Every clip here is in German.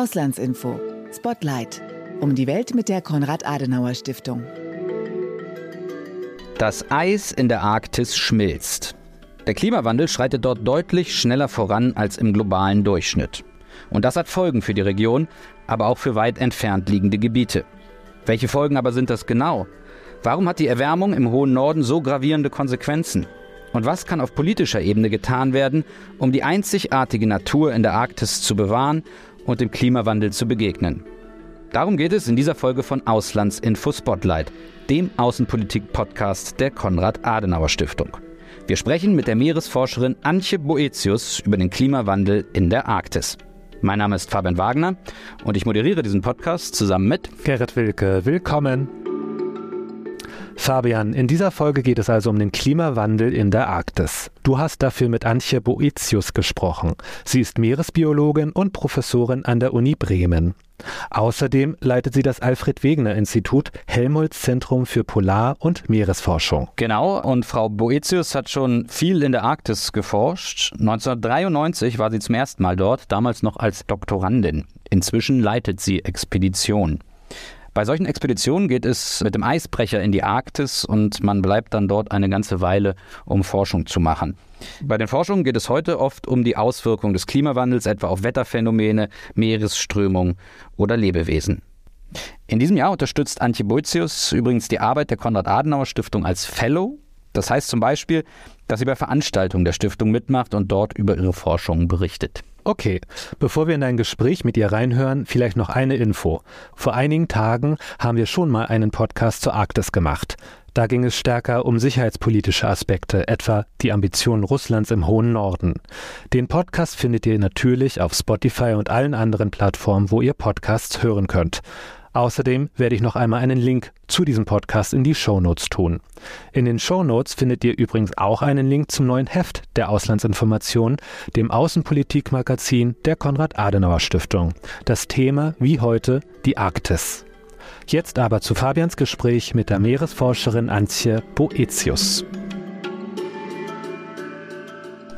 Auslandsinfo. Spotlight. Um die Welt mit der Konrad-Adenauer-Stiftung. Das Eis in der Arktis schmilzt. Der Klimawandel schreitet dort deutlich schneller voran als im globalen Durchschnitt. Und das hat Folgen für die Region, aber auch für weit entfernt liegende Gebiete. Welche Folgen aber sind das genau? Warum hat die Erwärmung im hohen Norden so gravierende Konsequenzen? Und was kann auf politischer Ebene getan werden, um die einzigartige Natur in der Arktis zu bewahren und dem Klimawandel zu begegnen? Darum geht es in dieser Folge von Auslandsinfo Spotlight, dem Außenpolitik-Podcast der Konrad-Adenauer-Stiftung. Wir sprechen mit der Meeresforscherin Antje Boetius über den Klimawandel in der Arktis. Mein Name ist Fabian Wagner und ich moderiere diesen Podcast zusammen mit Gerrit Wilke. Willkommen. Fabian, in dieser Folge geht es also um den Klimawandel in der Arktis. Du hast dafür mit Antje Boetius gesprochen. Sie ist Meeresbiologin und Professorin an der Uni Bremen. Außerdem leitet sie das Alfred Wegener Institut Helmholtz Zentrum für Polar- und Meeresforschung. Genau, und Frau Boetius hat schon viel in der Arktis geforscht. 1993 war sie zum ersten Mal dort, damals noch als Doktorandin. Inzwischen leitet sie Expeditionen. Bei solchen Expeditionen geht es mit dem Eisbrecher in die Arktis und man bleibt dann dort eine ganze Weile, um Forschung zu machen. Bei den Forschungen geht es heute oft um die Auswirkungen des Klimawandels, etwa auf Wetterphänomene, Meeresströmung oder Lebewesen. In diesem Jahr unterstützt Antje Boetius übrigens die Arbeit der Konrad-Adenauer-Stiftung als Fellow. Das heißt zum Beispiel, dass sie bei Veranstaltungen der Stiftung mitmacht und dort über ihre Forschungen berichtet. Okay, bevor wir in ein Gespräch mit ihr reinhören, vielleicht noch eine Info. Vor einigen Tagen haben wir schon mal einen Podcast zur Arktis gemacht. Da ging es stärker um sicherheitspolitische Aspekte, etwa die Ambitionen Russlands im hohen Norden. Den Podcast findet ihr natürlich auf Spotify und allen anderen Plattformen, wo ihr Podcasts hören könnt. Außerdem werde ich noch einmal einen Link zu diesem Podcast in die Shownotes tun. In den Shownotes findet ihr übrigens auch einen Link zum neuen Heft der Auslandsinformation, dem Außenpolitikmagazin der Konrad-Adenauer-Stiftung. Das Thema wie heute die Arktis. Jetzt aber zu Fabians Gespräch mit der Meeresforscherin Antje Boetius.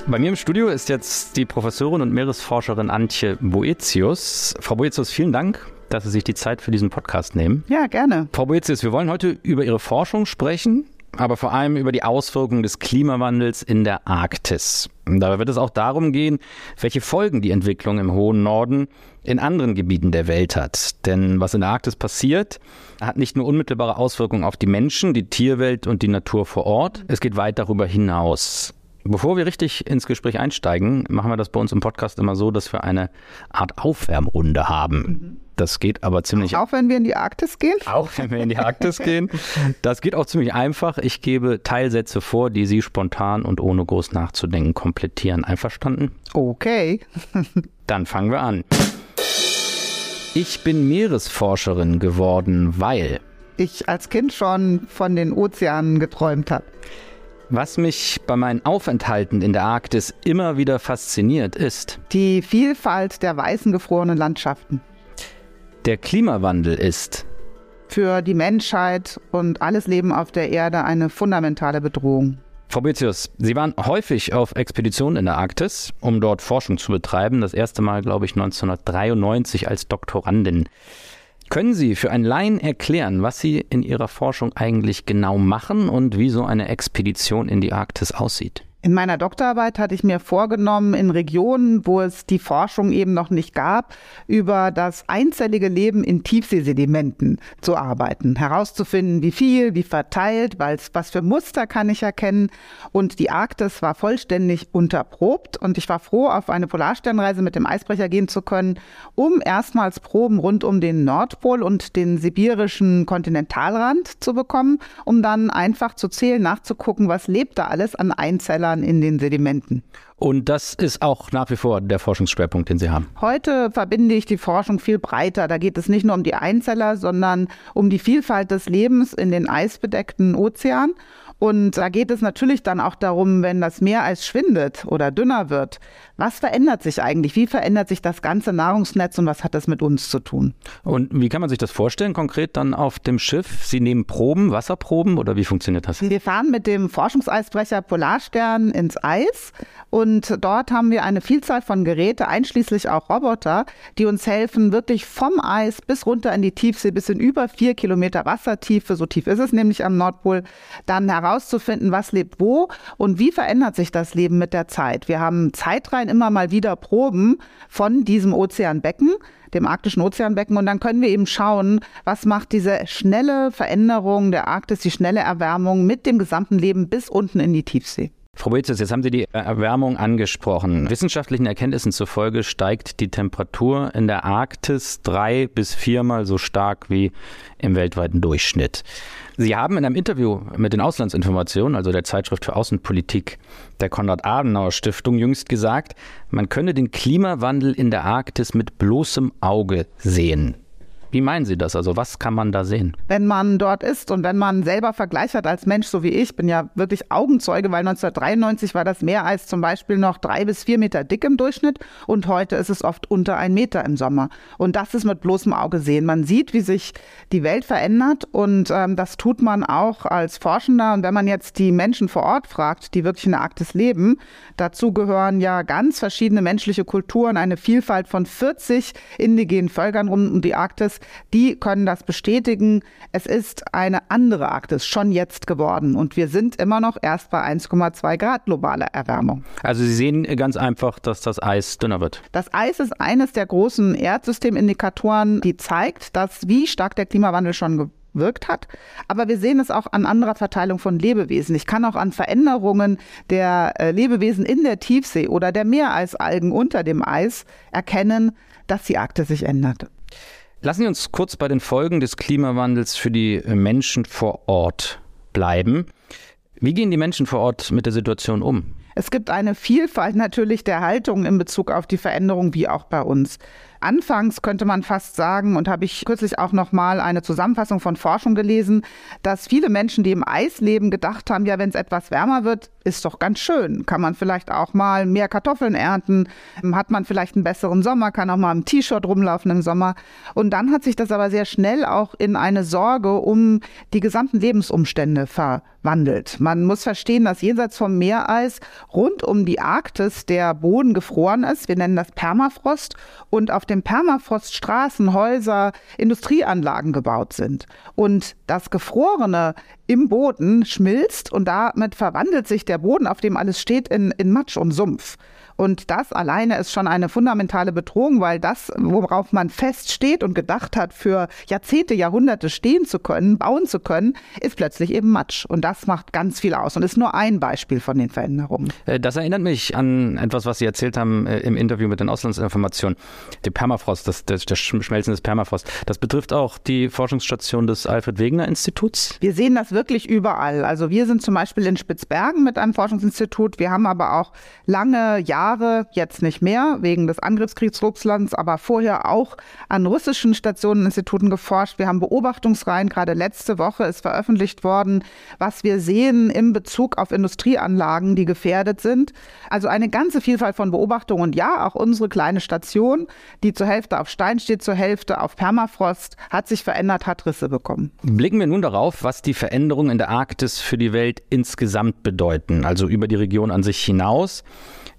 Bei mir im Studio ist jetzt die Professorin und Meeresforscherin Antje Boetius. Frau Boetius, vielen Dank dass Sie sich die Zeit für diesen Podcast nehmen. Ja, gerne. Frau Boetius, wir wollen heute über Ihre Forschung sprechen, aber vor allem über die Auswirkungen des Klimawandels in der Arktis. Dabei wird es auch darum gehen, welche Folgen die Entwicklung im hohen Norden in anderen Gebieten der Welt hat. Denn was in der Arktis passiert, hat nicht nur unmittelbare Auswirkungen auf die Menschen, die Tierwelt und die Natur vor Ort, es geht weit darüber hinaus. Bevor wir richtig ins Gespräch einsteigen, machen wir das bei uns im Podcast immer so, dass wir eine Art Aufwärmrunde haben. Mhm. Das geht aber ziemlich. Auch wenn wir in die Arktis gehen? Auch wenn wir in die Arktis gehen. Das geht auch ziemlich einfach. Ich gebe Teilsätze vor, die Sie spontan und ohne groß nachzudenken komplettieren. Einverstanden? Okay. Dann fangen wir an. Ich bin Meeresforscherin geworden, weil ich als Kind schon von den Ozeanen geträumt habe. Was mich bei meinen Aufenthalten in der Arktis immer wieder fasziniert, ist die Vielfalt der weißen gefrorenen Landschaften. Der Klimawandel ist für die Menschheit und alles Leben auf der Erde eine fundamentale Bedrohung. Frau Betius, Sie waren häufig auf Expeditionen in der Arktis, um dort Forschung zu betreiben. Das erste Mal, glaube ich, 1993 als Doktorandin. Können Sie für einen Laien erklären, was Sie in Ihrer Forschung eigentlich genau machen und wie so eine Expedition in die Arktis aussieht? In meiner Doktorarbeit hatte ich mir vorgenommen, in Regionen, wo es die Forschung eben noch nicht gab, über das einzellige Leben in Tiefseesedimenten zu arbeiten, herauszufinden, wie viel, wie verteilt, was für Muster kann ich erkennen. Und die Arktis war vollständig unterprobt und ich war froh, auf eine Polarsternreise mit dem Eisbrecher gehen zu können, um erstmals Proben rund um den Nordpol und den sibirischen Kontinentalrand zu bekommen, um dann einfach zu zählen, nachzugucken, was lebt da alles an Einzellern Methan in den Sedimenten. Und das ist auch nach wie vor der Forschungsschwerpunkt, den Sie haben. Heute verbinde ich die Forschung viel breiter. Da geht es nicht nur um die Einzeller, sondern um die Vielfalt des Lebens in den eisbedeckten Ozeanen Und da geht es natürlich dann auch darum, wenn das Meereis schwindet oder dünner wird, was verändert sich eigentlich? Wie verändert sich das ganze Nahrungsnetz und was hat das mit uns zu tun? Und wie kann man sich das vorstellen konkret dann auf dem Schiff? Sie nehmen Proben, Wasserproben oder wie funktioniert das? Wir fahren mit dem Forschungseisbrecher Polarstern ins Eis und dort haben wir eine Vielzahl von Geräte, einschließlich auch Roboter, die uns helfen, wirklich vom Eis bis runter in die Tiefsee, bis in über vier Kilometer Wassertiefe, so tief ist es nämlich am Nordpol, dann herauszufinden, was lebt wo und wie verändert sich das Leben mit der Zeit. Wir haben Zeitreihen immer mal wieder Proben von diesem Ozeanbecken, dem arktischen Ozeanbecken. Und dann können wir eben schauen, was macht diese schnelle Veränderung der Arktis, die schnelle Erwärmung mit dem gesamten Leben bis unten in die Tiefsee. Frau Boetius, jetzt haben Sie die Erwärmung angesprochen. Wissenschaftlichen Erkenntnissen zufolge steigt die Temperatur in der Arktis drei bis viermal so stark wie im weltweiten Durchschnitt. Sie haben in einem Interview mit den Auslandsinformationen, also der Zeitschrift für Außenpolitik der Konrad-Adenauer-Stiftung, jüngst gesagt, man könne den Klimawandel in der Arktis mit bloßem Auge sehen. Wie meinen Sie das? Also was kann man da sehen? Wenn man dort ist und wenn man selber Vergleich hat als Mensch, so wie ich, bin ja wirklich Augenzeuge, weil 1993 war das Meereis zum Beispiel noch drei bis vier Meter dick im Durchschnitt und heute ist es oft unter ein Meter im Sommer. Und das ist mit bloßem Auge sehen. Man sieht, wie sich die Welt verändert und ähm, das tut man auch als Forschender. Und wenn man jetzt die Menschen vor Ort fragt, die wirklich in der Arktis leben, dazu gehören ja ganz verschiedene menschliche Kulturen, eine Vielfalt von 40 indigenen Völkern rund um die Arktis die können das bestätigen. Es ist eine andere Arktis schon jetzt geworden und wir sind immer noch erst bei 1,2 Grad globaler Erwärmung. Also Sie sehen ganz einfach, dass das Eis dünner wird. Das Eis ist eines der großen Erdsystemindiktatoren, die zeigt, dass wie stark der Klimawandel schon gewirkt hat. Aber wir sehen es auch an anderer Verteilung von Lebewesen. Ich kann auch an Veränderungen der äh, Lebewesen in der Tiefsee oder der Meereisalgen unter dem Eis erkennen, dass die Arktis sich ändert. Lassen Sie uns kurz bei den Folgen des Klimawandels für die Menschen vor Ort bleiben. Wie gehen die Menschen vor Ort mit der Situation um? Es gibt eine Vielfalt natürlich der Haltungen in Bezug auf die Veränderung, wie auch bei uns. Anfangs könnte man fast sagen, und habe ich kürzlich auch noch mal eine Zusammenfassung von Forschung gelesen, dass viele Menschen, die im Eis leben, gedacht haben, ja, wenn es etwas wärmer wird, ist doch ganz schön. Kann man vielleicht auch mal mehr Kartoffeln ernten, hat man vielleicht einen besseren Sommer, kann auch mal im T-Shirt rumlaufen im Sommer. Und dann hat sich das aber sehr schnell auch in eine Sorge um die gesamten Lebensumstände verwandelt. Man muss verstehen, dass jenseits vom Meereis rund um die Arktis der Boden gefroren ist. Wir nennen das Permafrost. Und auf dem Permafrost Straßen, Häuser, Industrieanlagen gebaut sind. Und das Gefrorene im Boden schmilzt und damit verwandelt sich der Boden, auf dem alles steht, in, in Matsch und Sumpf. Und das alleine ist schon eine fundamentale Bedrohung, weil das, worauf man feststeht und gedacht hat, für Jahrzehnte, Jahrhunderte stehen zu können, bauen zu können, ist plötzlich eben Matsch. Und das macht ganz viel aus und ist nur ein Beispiel von den Veränderungen. Äh, das erinnert mich an etwas, was Sie erzählt haben äh, im Interview mit den Auslandsinformationen. Der Permafrost, das, das, das Schmelzen des Permafrost. Das betrifft auch die Forschungsstation des Alfred Wegener Instituts? Wir sehen das wirklich überall. Also wir sind zum Beispiel in Spitzbergen mit einem Forschungsinstitut. Wir haben aber auch lange Jahre Jahre, jetzt nicht mehr wegen des Angriffskriegs Russlands, aber vorher auch an russischen Stationen, Instituten geforscht. Wir haben Beobachtungsreihen, gerade letzte Woche ist veröffentlicht worden, was wir sehen im Bezug auf Industrieanlagen, die gefährdet sind. Also eine ganze Vielfalt von Beobachtungen und ja, auch unsere kleine Station, die zur Hälfte auf Stein steht, zur Hälfte auf Permafrost, hat sich verändert, hat Risse bekommen. Blicken wir nun darauf, was die Veränderungen in der Arktis für die Welt insgesamt bedeuten, also über die Region an sich hinaus.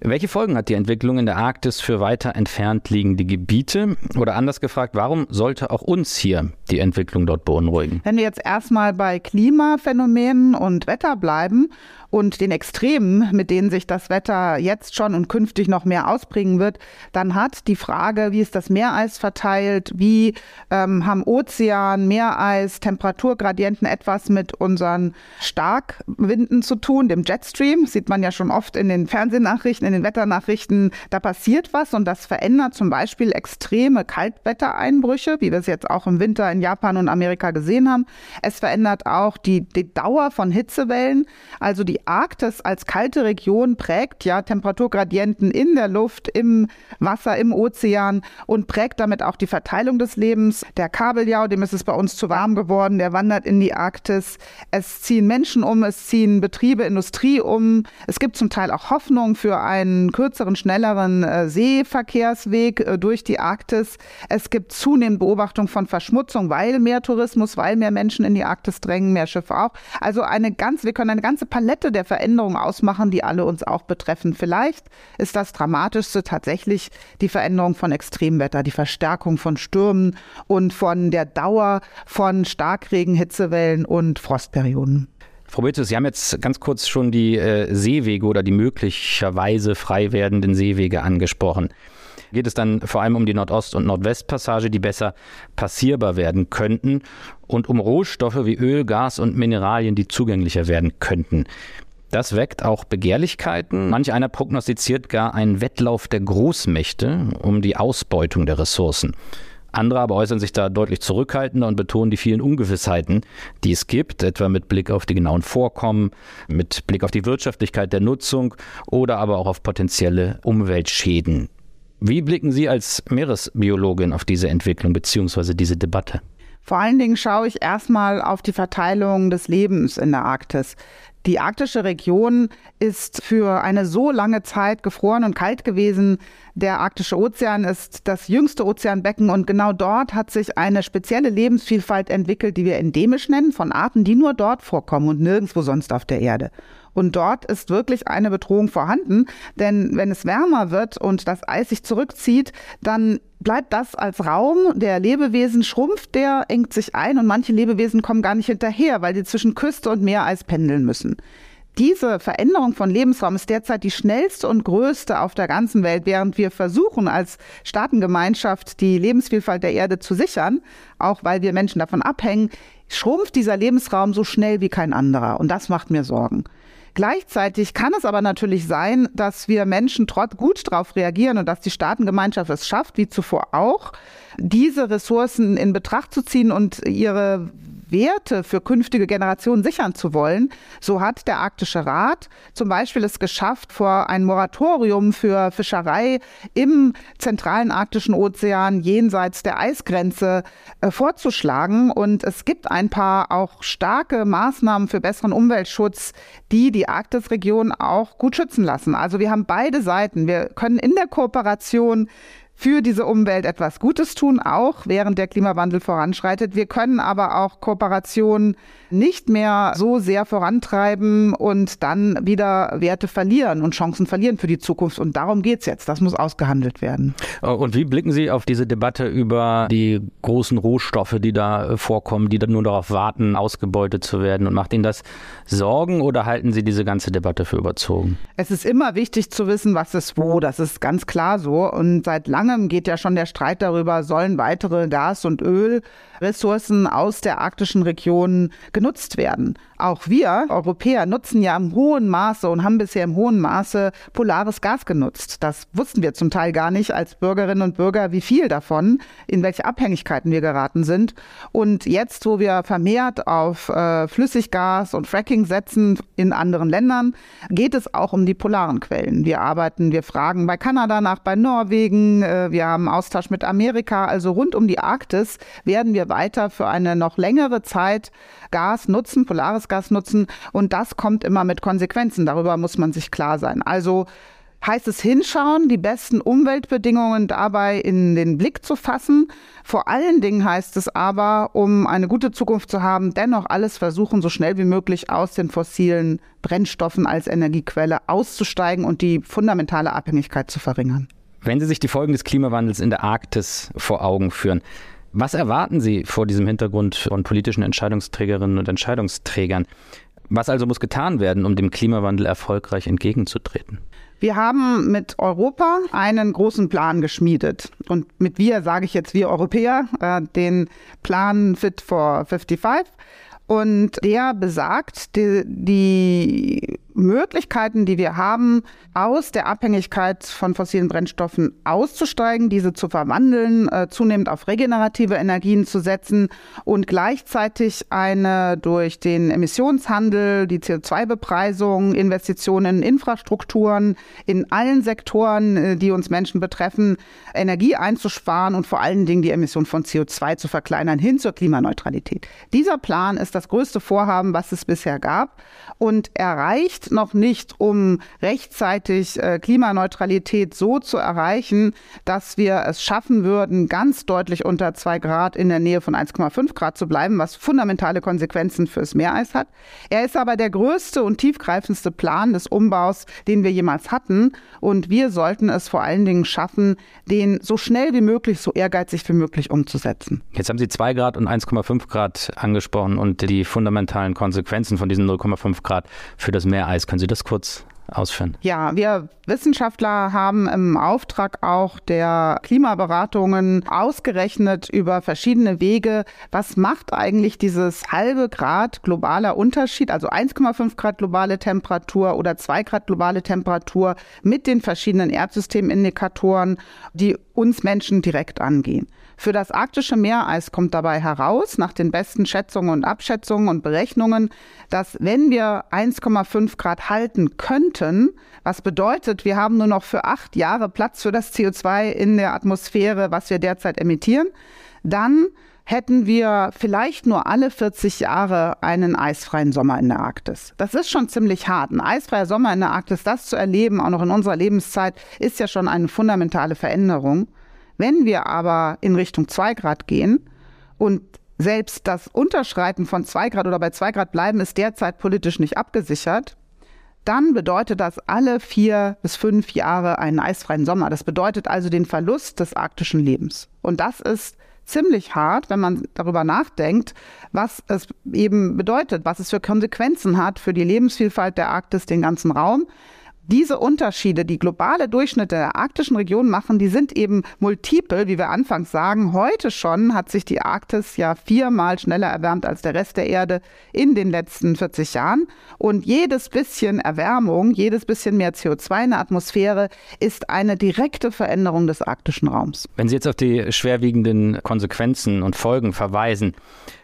Welche Folgen hat die Entwicklung in der Arktis für weiter entfernt liegende Gebiete? Oder anders gefragt, warum sollte auch uns hier die Entwicklung dort beunruhigen? Wenn wir jetzt erstmal bei Klimaphänomenen und Wetter bleiben und den Extremen, mit denen sich das Wetter jetzt schon und künftig noch mehr ausprägen wird, dann hat die Frage, wie ist das Meereis verteilt, wie ähm, haben Ozean, Meereis, Temperaturgradienten etwas mit unseren Starkwinden zu tun, dem Jetstream, sieht man ja schon oft in den Fernsehnachrichten, in den Wetter Wetternachrichten, da passiert was und das verändert zum Beispiel extreme Kaltwettereinbrüche, wie wir es jetzt auch im Winter in Japan und Amerika gesehen haben. Es verändert auch die, die Dauer von Hitzewellen. Also die Arktis als kalte Region prägt ja Temperaturgradienten in der Luft, im Wasser, im Ozean und prägt damit auch die Verteilung des Lebens. Der Kabeljau, dem ist es bei uns zu warm geworden, der wandert in die Arktis. Es ziehen Menschen um, es ziehen Betriebe, Industrie um. Es gibt zum Teil auch Hoffnung für einen kürzeren, schnelleren äh, Seeverkehrsweg äh, durch die Arktis. Es gibt zunehmend Beobachtung von Verschmutzung, weil mehr Tourismus, weil mehr Menschen in die Arktis drängen, mehr Schiffe auch. Also eine ganz, wir können eine ganze Palette der Veränderungen ausmachen, die alle uns auch betreffen. Vielleicht ist das Dramatischste tatsächlich die Veränderung von Extremwetter, die Verstärkung von Stürmen und von der Dauer von Starkregen, Hitzewellen und Frostperioden. Frau Bötze, Sie haben jetzt ganz kurz schon die äh, Seewege oder die möglicherweise frei werdenden Seewege angesprochen. Geht es dann vor allem um die Nordost- und Nordwestpassage, die besser passierbar werden könnten und um Rohstoffe wie Öl, Gas und Mineralien, die zugänglicher werden könnten. Das weckt auch Begehrlichkeiten. Manch einer prognostiziert gar einen Wettlauf der Großmächte um die Ausbeutung der Ressourcen. Andere aber äußern sich da deutlich zurückhaltender und betonen die vielen Ungewissheiten, die es gibt, etwa mit Blick auf die genauen Vorkommen, mit Blick auf die Wirtschaftlichkeit der Nutzung oder aber auch auf potenzielle Umweltschäden. Wie blicken Sie als Meeresbiologin auf diese Entwicklung bzw. diese Debatte? Vor allen Dingen schaue ich erstmal auf die Verteilung des Lebens in der Arktis. Die arktische Region ist für eine so lange Zeit gefroren und kalt gewesen. Der arktische Ozean ist das jüngste Ozeanbecken und genau dort hat sich eine spezielle Lebensvielfalt entwickelt, die wir endemisch nennen, von Arten, die nur dort vorkommen und nirgendwo sonst auf der Erde. Und dort ist wirklich eine Bedrohung vorhanden, denn wenn es wärmer wird und das Eis sich zurückzieht, dann bleibt das als Raum der Lebewesen schrumpft, der engt sich ein und manche Lebewesen kommen gar nicht hinterher, weil sie zwischen Küste und Meereis pendeln müssen. Diese Veränderung von Lebensraum ist derzeit die schnellste und größte auf der ganzen Welt, während wir versuchen, als Staatengemeinschaft die Lebensvielfalt der Erde zu sichern, auch weil wir Menschen davon abhängen, schrumpft dieser Lebensraum so schnell wie kein anderer. Und das macht mir Sorgen. Gleichzeitig kann es aber natürlich sein, dass wir Menschen trotz gut darauf reagieren und dass die Staatengemeinschaft es schafft, wie zuvor auch, diese Ressourcen in Betracht zu ziehen und ihre Werte für künftige Generationen sichern zu wollen. So hat der Arktische Rat zum Beispiel es geschafft, vor ein Moratorium für Fischerei im zentralen arktischen Ozean jenseits der Eisgrenze äh, vorzuschlagen. Und es gibt ein paar auch starke Maßnahmen für besseren Umweltschutz, die die Arktisregion auch gut schützen lassen. Also wir haben beide Seiten. Wir können in der Kooperation für diese Umwelt etwas Gutes tun, auch während der Klimawandel voranschreitet. Wir können aber auch Kooperationen nicht mehr so sehr vorantreiben und dann wieder Werte verlieren und Chancen verlieren für die Zukunft. Und darum geht's jetzt. Das muss ausgehandelt werden. Und wie blicken Sie auf diese Debatte über die großen Rohstoffe, die da vorkommen, die dann nur darauf warten, ausgebeutet zu werden? Und macht Ihnen das Sorgen oder halten Sie diese ganze Debatte für überzogen? Es ist immer wichtig zu wissen, was ist wo. Das ist ganz klar so. Und seit langem geht ja schon der Streit darüber, sollen weitere Gas- und Ölressourcen aus der arktischen Region genutzt werden. Auch wir Europäer nutzen ja im hohen Maße und haben bisher im hohen Maße polares Gas genutzt. Das wussten wir zum Teil gar nicht als Bürgerinnen und Bürger, wie viel davon, in welche Abhängigkeiten wir geraten sind. Und jetzt, wo wir vermehrt auf äh, Flüssiggas und Fracking setzen in anderen Ländern, geht es auch um die polaren Quellen. Wir arbeiten, wir fragen bei Kanada nach, bei Norwegen, äh, wir haben Austausch mit Amerika. Also rund um die Arktis werden wir weiter für eine noch längere Zeit Gas nutzen, polares Gas nutzen. Und das kommt immer mit Konsequenzen. Darüber muss man sich klar sein. Also heißt es hinschauen, die besten Umweltbedingungen dabei in den Blick zu fassen. Vor allen Dingen heißt es aber, um eine gute Zukunft zu haben, dennoch alles versuchen, so schnell wie möglich aus den fossilen Brennstoffen als Energiequelle auszusteigen und die fundamentale Abhängigkeit zu verringern. Wenn Sie sich die Folgen des Klimawandels in der Arktis vor Augen führen, was erwarten Sie vor diesem Hintergrund von politischen Entscheidungsträgerinnen und Entscheidungsträgern? Was also muss getan werden, um dem Klimawandel erfolgreich entgegenzutreten? Wir haben mit Europa einen großen Plan geschmiedet. Und mit wir sage ich jetzt wir Europäer, äh, den Plan Fit for 55. Und der besagt, die, die Möglichkeiten, die wir haben, aus der Abhängigkeit von fossilen Brennstoffen auszusteigen, diese zu verwandeln, äh, zunehmend auf regenerative Energien zu setzen und gleichzeitig eine durch den Emissionshandel, die CO2-Bepreisung, Investitionen in Infrastrukturen in allen Sektoren, äh, die uns Menschen betreffen, Energie einzusparen und vor allen Dingen die Emission von CO2 zu verkleinern hin zur Klimaneutralität. Dieser Plan ist das größte Vorhaben, was es bisher gab und erreicht noch nicht, um rechtzeitig äh, Klimaneutralität so zu erreichen, dass wir es schaffen würden, ganz deutlich unter zwei Grad in der Nähe von 1,5 Grad zu bleiben, was fundamentale Konsequenzen fürs Meereis hat. Er ist aber der größte und tiefgreifendste Plan des Umbaus, den wir jemals hatten. Und wir sollten es vor allen Dingen schaffen, den so schnell wie möglich, so ehrgeizig wie möglich umzusetzen. Jetzt haben Sie 2 Grad und 1,5 Grad angesprochen und die fundamentalen Konsequenzen von diesen 0,5 Grad für das Meereis. Können Sie das kurz ausführen? Ja, wir Wissenschaftler haben im Auftrag auch der Klimaberatungen ausgerechnet über verschiedene Wege, was macht eigentlich dieses halbe Grad globaler Unterschied, also 1,5 Grad globale Temperatur oder 2 Grad globale Temperatur mit den verschiedenen Erdsysteminindikatoren, die uns Menschen direkt angehen. Für das arktische Meereis kommt dabei heraus, nach den besten Schätzungen und Abschätzungen und Berechnungen, dass wenn wir 1,5 Grad halten könnten, was bedeutet, wir haben nur noch für acht Jahre Platz für das CO2 in der Atmosphäre, was wir derzeit emittieren, dann hätten wir vielleicht nur alle 40 Jahre einen eisfreien Sommer in der Arktis. Das ist schon ziemlich hart. Ein eisfreier Sommer in der Arktis, das zu erleben, auch noch in unserer Lebenszeit, ist ja schon eine fundamentale Veränderung. Wenn wir aber in Richtung 2 Grad gehen und selbst das Unterschreiten von 2 Grad oder bei 2 Grad bleiben ist derzeit politisch nicht abgesichert, dann bedeutet das alle vier bis fünf Jahre einen eisfreien Sommer. Das bedeutet also den Verlust des arktischen Lebens. Und das ist ziemlich hart, wenn man darüber nachdenkt, was es eben bedeutet, was es für Konsequenzen hat für die Lebensvielfalt der Arktis, den ganzen Raum diese Unterschiede, die globale Durchschnitte der arktischen Region machen, die sind eben multiple, wie wir anfangs sagen. Heute schon hat sich die Arktis ja viermal schneller erwärmt als der Rest der Erde in den letzten 40 Jahren. Und jedes bisschen Erwärmung, jedes bisschen mehr CO2 in der Atmosphäre ist eine direkte Veränderung des arktischen Raums. Wenn Sie jetzt auf die schwerwiegenden Konsequenzen und Folgen verweisen,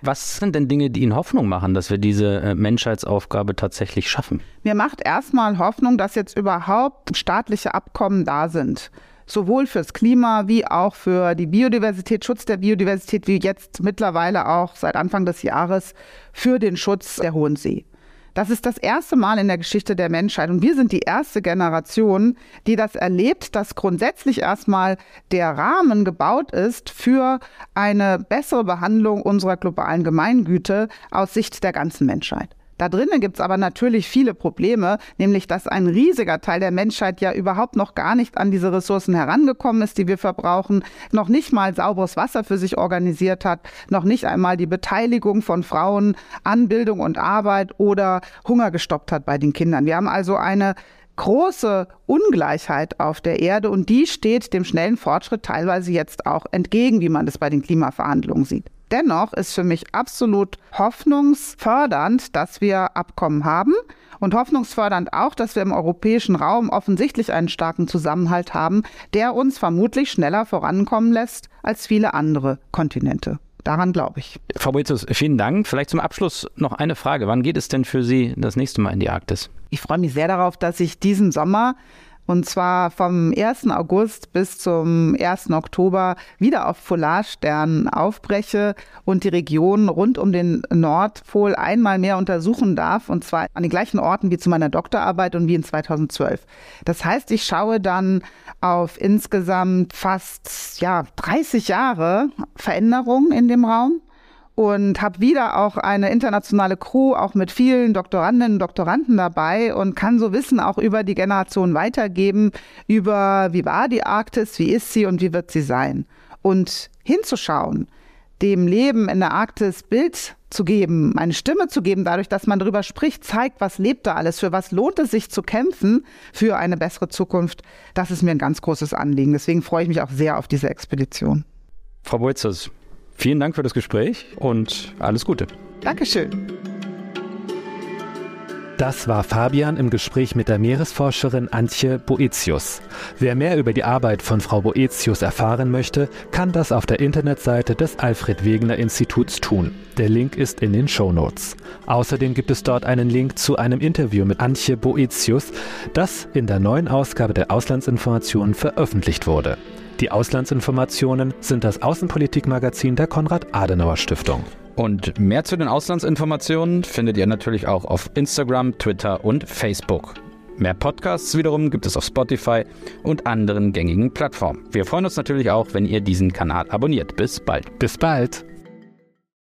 was sind denn Dinge, die Ihnen Hoffnung machen, dass wir diese äh, Menschheitsaufgabe tatsächlich schaffen? Mir macht erstmal Hoffnung, dass jetzt überhaupt staatliche Abkommen da sind sowohl fürs Klima wie auch für die Biodiversität, Schutz der Biodiversität, wie jetzt mittlerweile auch seit Anfang des Jahres für den Schutz der Hohen See. Das ist das erste Mal in der Geschichte der Menschheit und wir sind die erste Generation, die das erlebt, dass grundsätzlich erstmal der Rahmen gebaut ist für eine bessere Behandlung unserer globalen Gemeingüte aus Sicht der ganzen Menschheit. Da drinnen gibt es aber natürlich viele Probleme, nämlich dass ein riesiger Teil der Menschheit ja überhaupt noch gar nicht an diese Ressourcen herangekommen ist, die wir verbrauchen, noch nicht mal sauberes Wasser für sich organisiert hat, noch nicht einmal die Beteiligung von Frauen an Bildung und Arbeit oder Hunger gestoppt hat bei den Kindern. Wir haben also eine große Ungleichheit auf der Erde und die steht dem schnellen Fortschritt teilweise jetzt auch entgegen, wie man das bei den Klimaverhandlungen sieht. Dennoch ist für mich absolut hoffnungsfördernd, dass wir Abkommen haben und hoffnungsfördernd auch, dass wir im europäischen Raum offensichtlich einen starken Zusammenhalt haben, der uns vermutlich schneller vorankommen lässt als viele andere Kontinente. Daran glaube ich. Frau Boetius, vielen Dank. Vielleicht zum Abschluss noch eine Frage. Wann geht es denn für Sie das nächste Mal in die Arktis? Ich freue mich sehr darauf, dass ich diesen Sommer und zwar vom 1. August bis zum 1. Oktober wieder auf Polarsternen aufbreche und die Region rund um den Nordpol einmal mehr untersuchen darf und zwar an den gleichen Orten wie zu meiner Doktorarbeit und wie in 2012. Das heißt, ich schaue dann auf insgesamt fast ja 30 Jahre Veränderung in dem Raum und habe wieder auch eine internationale Crew, auch mit vielen Doktorandinnen und Doktoranden dabei und kann so Wissen auch über die Generation weitergeben, über wie war die Arktis, wie ist sie und wie wird sie sein. Und hinzuschauen, dem Leben in der Arktis Bild zu geben, eine Stimme zu geben, dadurch, dass man darüber spricht, zeigt, was lebt da alles, für was lohnt es sich zu kämpfen für eine bessere Zukunft, das ist mir ein ganz großes Anliegen. Deswegen freue ich mich auch sehr auf diese Expedition. Frau Boitzers, Vielen Dank für das Gespräch und alles Gute. Dankeschön. Das war Fabian im Gespräch mit der Meeresforscherin Antje Boetius. Wer mehr über die Arbeit von Frau Boetius erfahren möchte, kann das auf der Internetseite des Alfred Wegener Instituts tun. Der Link ist in den Show Notes. Außerdem gibt es dort einen Link zu einem Interview mit Antje Boetius, das in der neuen Ausgabe der Auslandsinformationen veröffentlicht wurde. Die Auslandsinformationen sind das Außenpolitikmagazin der Konrad-Adenauer-Stiftung. Und mehr zu den Auslandsinformationen findet ihr natürlich auch auf Instagram, Twitter und Facebook. Mehr Podcasts wiederum gibt es auf Spotify und anderen gängigen Plattformen. Wir freuen uns natürlich auch, wenn ihr diesen Kanal abonniert. Bis bald. Bis bald.